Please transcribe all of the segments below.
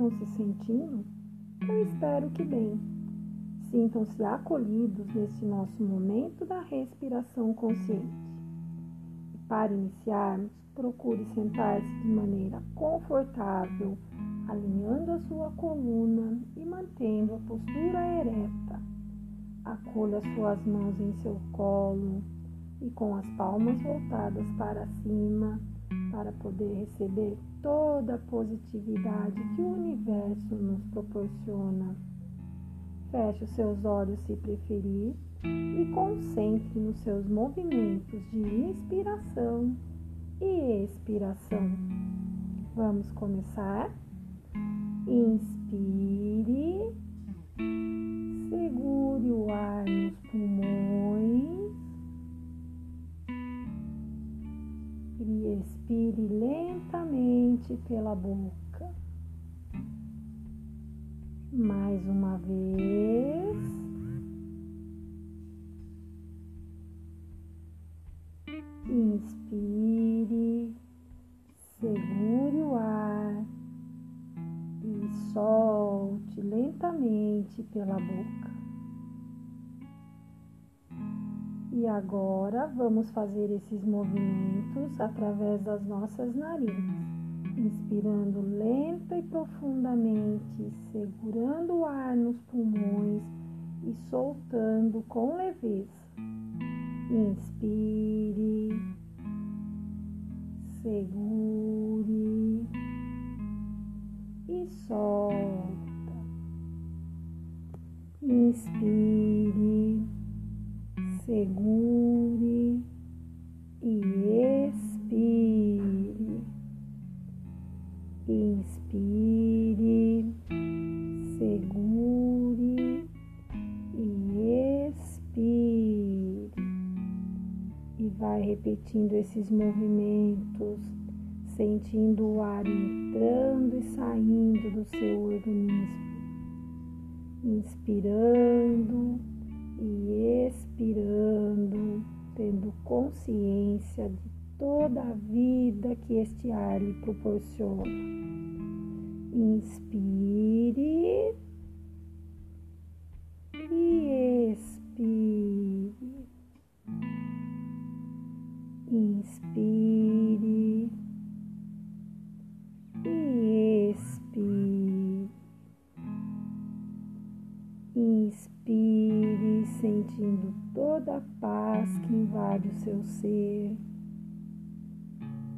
estão se sentindo? Eu espero que bem. Sintam-se acolhidos neste nosso momento da respiração consciente. E para iniciarmos, procure sentar-se de maneira confortável, alinhando a sua coluna e mantendo a postura ereta. Acolha suas mãos em seu colo e com as palmas voltadas para cima para poder receber toda a positividade que o universo nos proporciona. Feche os seus olhos se preferir e concentre nos seus movimentos de inspiração e expiração. Vamos começar? Inspire, segure o ar nos pulmões e expire lentamente pela boca. Mais uma vez. Inspire, segure o ar e solte lentamente pela boca. E agora vamos fazer esses movimentos através das nossas narinas, inspirando lenta e profundamente, segurando o ar nos pulmões e soltando com leveza. Inspire, segure e solta. Inspire, segure e expire. Inspire, segure e expire. E vai repetindo esses movimentos, sentindo o ar entrando e saindo do seu organismo. Inspirando e expirando, tendo consciência de toda a vida que este ar lhe proporciona. Inspire e expire. Inspire sentindo toda a paz que invade o seu ser.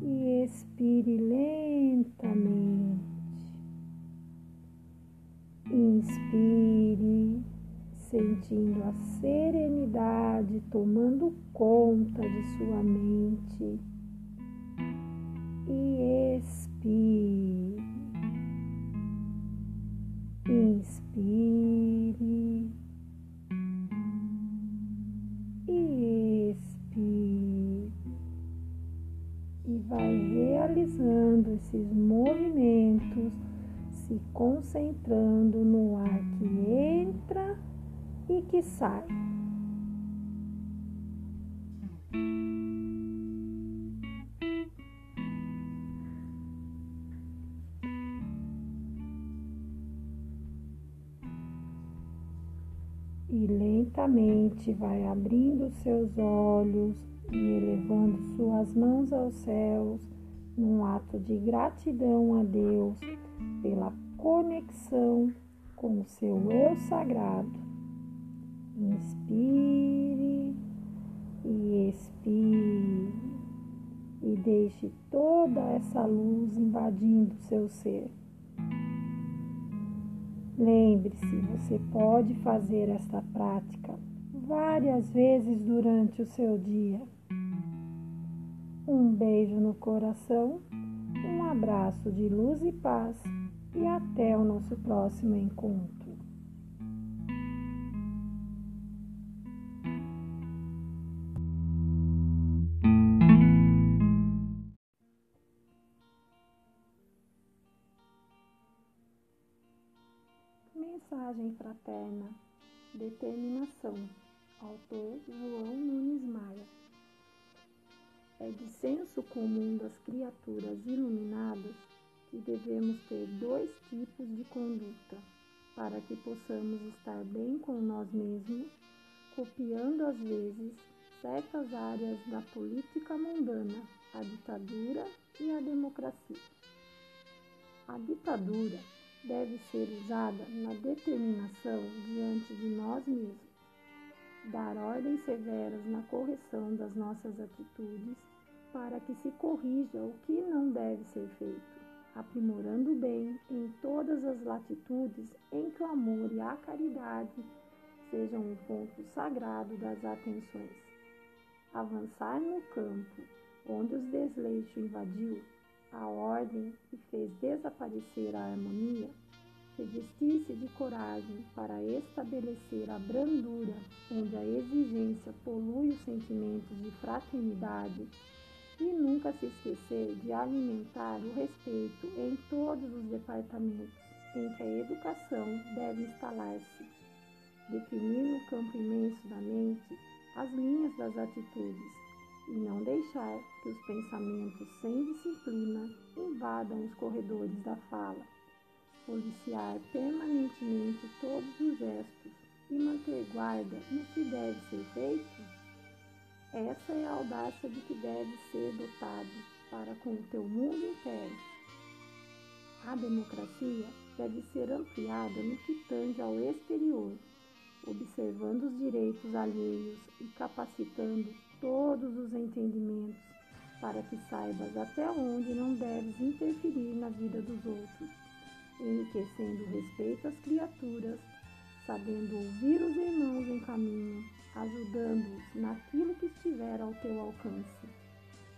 E expire lentamente. Inspire, sentindo a serenidade tomando conta de sua mente. E expire. Inspire e e vai realizando esses movimentos, se concentrando no ar que entra e que sai. Lentamente vai abrindo seus olhos e elevando suas mãos aos céus num ato de gratidão a Deus pela conexão com o seu eu sagrado. Inspire e expire e deixe toda essa luz invadindo seu ser. Lembre-se, você pode fazer esta prática várias vezes durante o seu dia. Um beijo no coração, um abraço de luz e paz e até o nosso próximo encontro. Mensagem fraterna, determinação. Autor João Nunes Maia. É de senso comum das criaturas iluminadas que devemos ter dois tipos de conduta para que possamos estar bem com nós mesmos, copiando às vezes certas áreas da política mundana, a ditadura e a democracia. A ditadura deve ser usada na determinação diante de nós mesmos, dar ordens severas na correção das nossas atitudes para que se corrija o que não deve ser feito, aprimorando o bem em todas as latitudes em que o amor e a caridade sejam um ponto sagrado das atenções. Avançar no campo onde os desleixo invadiu a ordem e fez desaparecer a harmonia, revestir-se de coragem para estabelecer a brandura onde a exigência polui os sentimentos de fraternidade e nunca se esquecer de alimentar o respeito em todos os departamentos em que a educação deve instalar-se, definir no campo imenso da mente as linhas das atitudes e não deixar que os pensamentos sem disciplina invadam os corredores da fala, policiar permanentemente todos os gestos e manter guarda no que deve ser feito essa é a audácia de que deve ser dotado para com o teu mundo inteiro. A democracia deve ser ampliada no que tange ao exterior, observando os direitos alheios e capacitando todos os entendimentos para que saibas até onde não deves interferir na vida dos outros, enriquecendo respeito às criaturas, sabendo ouvir os irmãos em caminho ajudando-os naquilo que estiver ao teu alcance.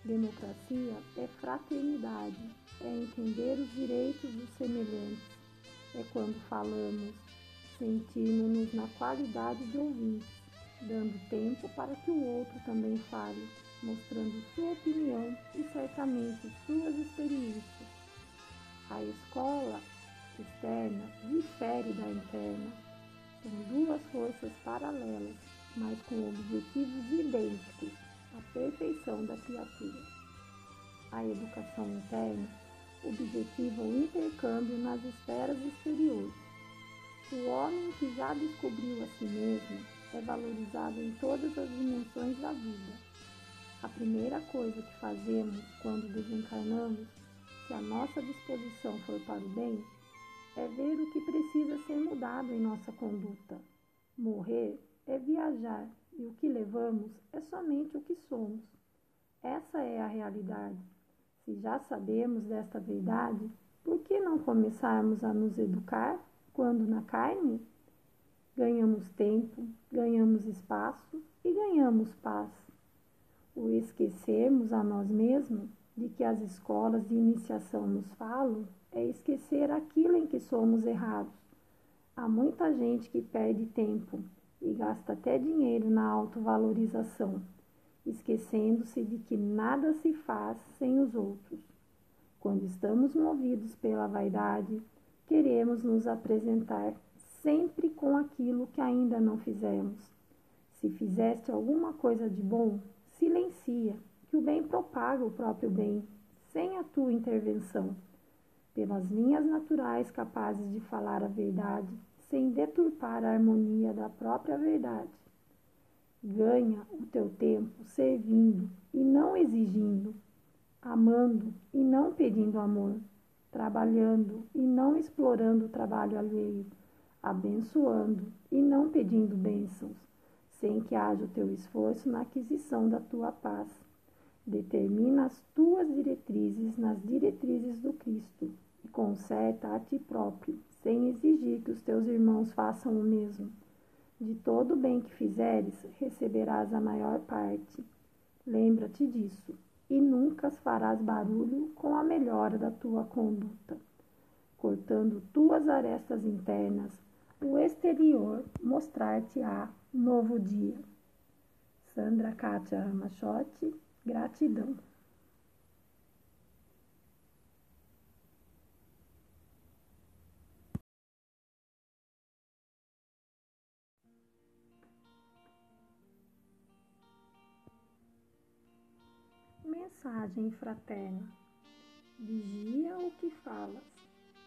Democracia é fraternidade, é entender os direitos dos semelhantes, é quando falamos, sentirmos-nos na qualidade de ouvintes, dando tempo para que o outro também fale, mostrando sua opinião e certamente suas experiências. A escola externa difere da interna. São duas forças paralelas mas com objetivos idênticos, a perfeição da criatura. A educação interna objetiva o intercâmbio nas esferas exteriores. O homem que já descobriu a si mesmo é valorizado em todas as dimensões da vida. A primeira coisa que fazemos quando desencarnamos, se a nossa disposição for para o bem, é ver o que precisa ser mudado em nossa conduta. Morrer é viajar e o que levamos é somente o que somos. Essa é a realidade. Se já sabemos desta verdade, por que não começarmos a nos educar quando na carne? Ganhamos tempo, ganhamos espaço e ganhamos paz. O esquecermos a nós mesmos de que as escolas de iniciação nos falam é esquecer aquilo em que somos errados. Há muita gente que perde tempo e gasta até dinheiro na autovalorização, esquecendo-se de que nada se faz sem os outros. Quando estamos movidos pela vaidade, queremos nos apresentar sempre com aquilo que ainda não fizemos. Se fizeste alguma coisa de bom, silencia, que o bem propaga o próprio bem, sem a tua intervenção. Pelas linhas naturais capazes de falar a verdade, sem deturpar a harmonia da própria verdade. Ganha o teu tempo servindo e não exigindo, amando e não pedindo amor, trabalhando e não explorando o trabalho alheio, abençoando e não pedindo bênçãos, sem que haja o teu esforço na aquisição da tua paz. Determina as tuas diretrizes nas diretrizes do Cristo e conserta a ti próprio, sem exigir que os teus irmãos façam o mesmo. De todo o bem que fizeres, receberás a maior parte. Lembra-te disso, e nunca farás barulho com a melhora da tua conduta. Cortando tuas arestas internas, o exterior mostrar-te-á novo dia. Sandra Kátia Ramachotti, gratidão. Mensagem fraterna. Vigia o que falas.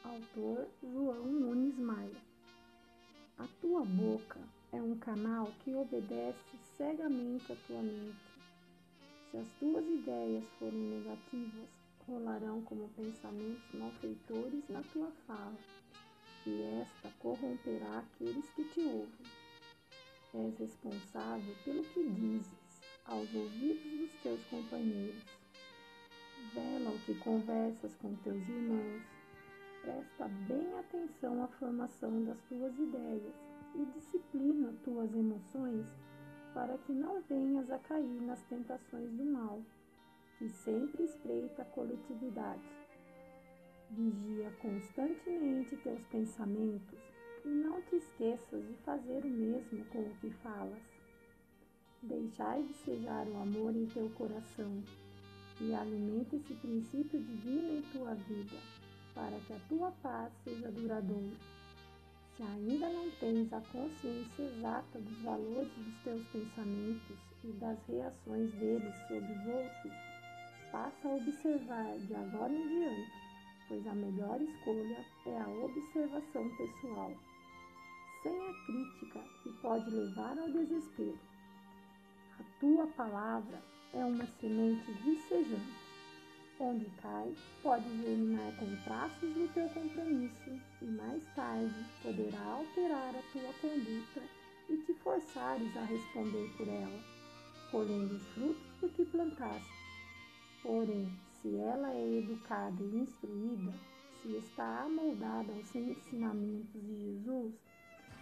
Autor João Nunes Maia. A tua boca é um canal que obedece cegamente a tua mente. Se as tuas ideias forem negativas, rolarão como pensamentos malfeitores na tua fala, e esta corromperá aqueles que te ouvem. És responsável pelo que dizes aos ouvidos dos teus companheiros. Vela o que conversas com teus irmãos. Presta bem atenção à formação das tuas ideias e disciplina tuas emoções para que não venhas a cair nas tentações do mal, que sempre espreita a coletividade. Vigia constantemente teus pensamentos e não te esqueças de fazer o mesmo com o que falas. Deixai de sejar o amor em teu coração e alimenta esse princípio divino em tua vida, para que a tua paz seja duradoura. Se ainda não tens a consciência exata dos valores dos teus pensamentos e das reações deles sobre os outros, passa a observar de agora em diante, pois a melhor escolha é a observação pessoal, sem a crítica que pode levar ao desespero. A tua palavra é uma semente vicejante Onde cai, pode germinar com traços do teu compromisso e mais tarde poderá alterar a tua conduta e te forçares a responder por ela, colhendo os frutos do que plantaste. Porém, se ela é educada e instruída, se está amoldada aos ensinamentos de Jesus,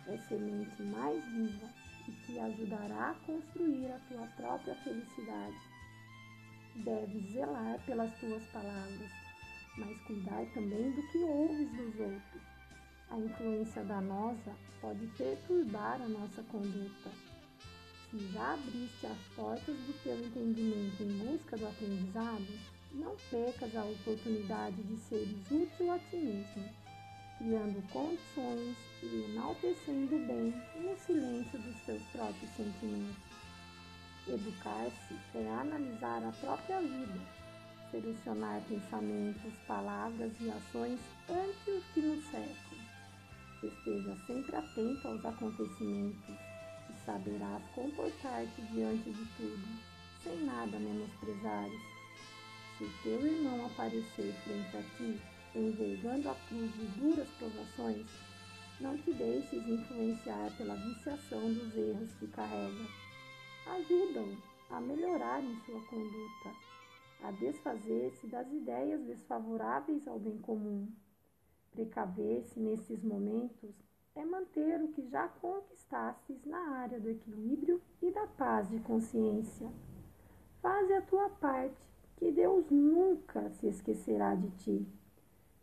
é semente mais viva e te ajudará a construir a tua própria felicidade Deves zelar pelas tuas palavras, mas cuidar também do que ouves dos outros. A influência danosa pode perturbar a nossa conduta. Se já abriste as portas do teu entendimento em busca do aprendizado, não percas a oportunidade de seres útil a ti mesmo, criando condições e enaltecendo o bem no silêncio dos teus próprios sentimentos. Educar-se é analisar a própria vida, selecionar pensamentos, palavras e ações antes que nos cercam. Esteja sempre atento aos acontecimentos e saberás comportar-te diante de tudo, sem nada menosprezares. Se teu irmão aparecer frente a ti, envergando a cruz de duras provações, não te deixes influenciar pela viciação dos erros que carrega ajudam a melhorar em sua conduta, a desfazer-se das ideias desfavoráveis ao bem comum. Precaver-se nesses momentos é manter o que já conquistastes na área do equilíbrio e da paz de consciência. Faze a tua parte, que Deus nunca se esquecerá de ti.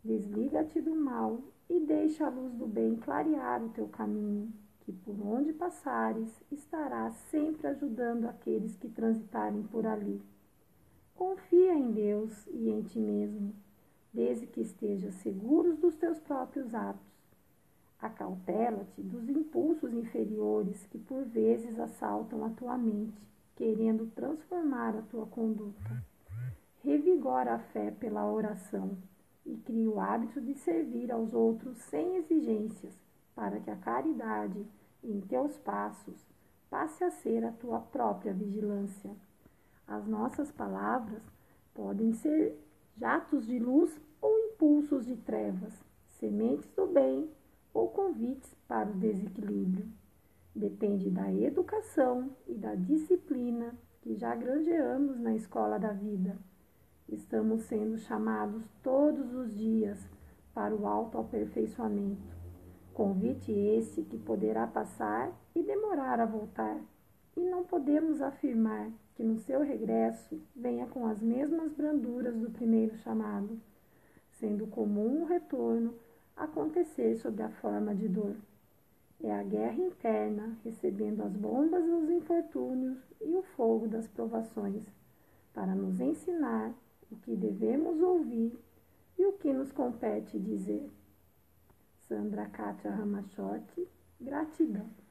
Desliga-te do mal e deixa a luz do bem clarear o teu caminho que por onde passares estarás sempre ajudando aqueles que transitarem por ali. Confia em Deus e em ti mesmo, desde que estejas seguros dos teus próprios atos. Acautela-te dos impulsos inferiores que por vezes assaltam a tua mente, querendo transformar a tua conduta. Revigora a fé pela oração e cria o hábito de servir aos outros sem exigências para que a caridade em teus passos passe a ser a tua própria vigilância. As nossas palavras podem ser jatos de luz ou impulsos de trevas, sementes do bem ou convites para o desequilíbrio. Depende da educação e da disciplina que já granjeamos na escola da vida. Estamos sendo chamados todos os dias para o autoaperfeiçoamento Convite esse que poderá passar e demorar a voltar, e não podemos afirmar que no seu regresso venha com as mesmas branduras do primeiro chamado, sendo comum o retorno acontecer sob a forma de dor. É a guerra interna recebendo as bombas dos infortúnios e o fogo das provações, para nos ensinar o que devemos ouvir e o que nos compete dizer. Sandra Kátia Ramachotti, gratidão.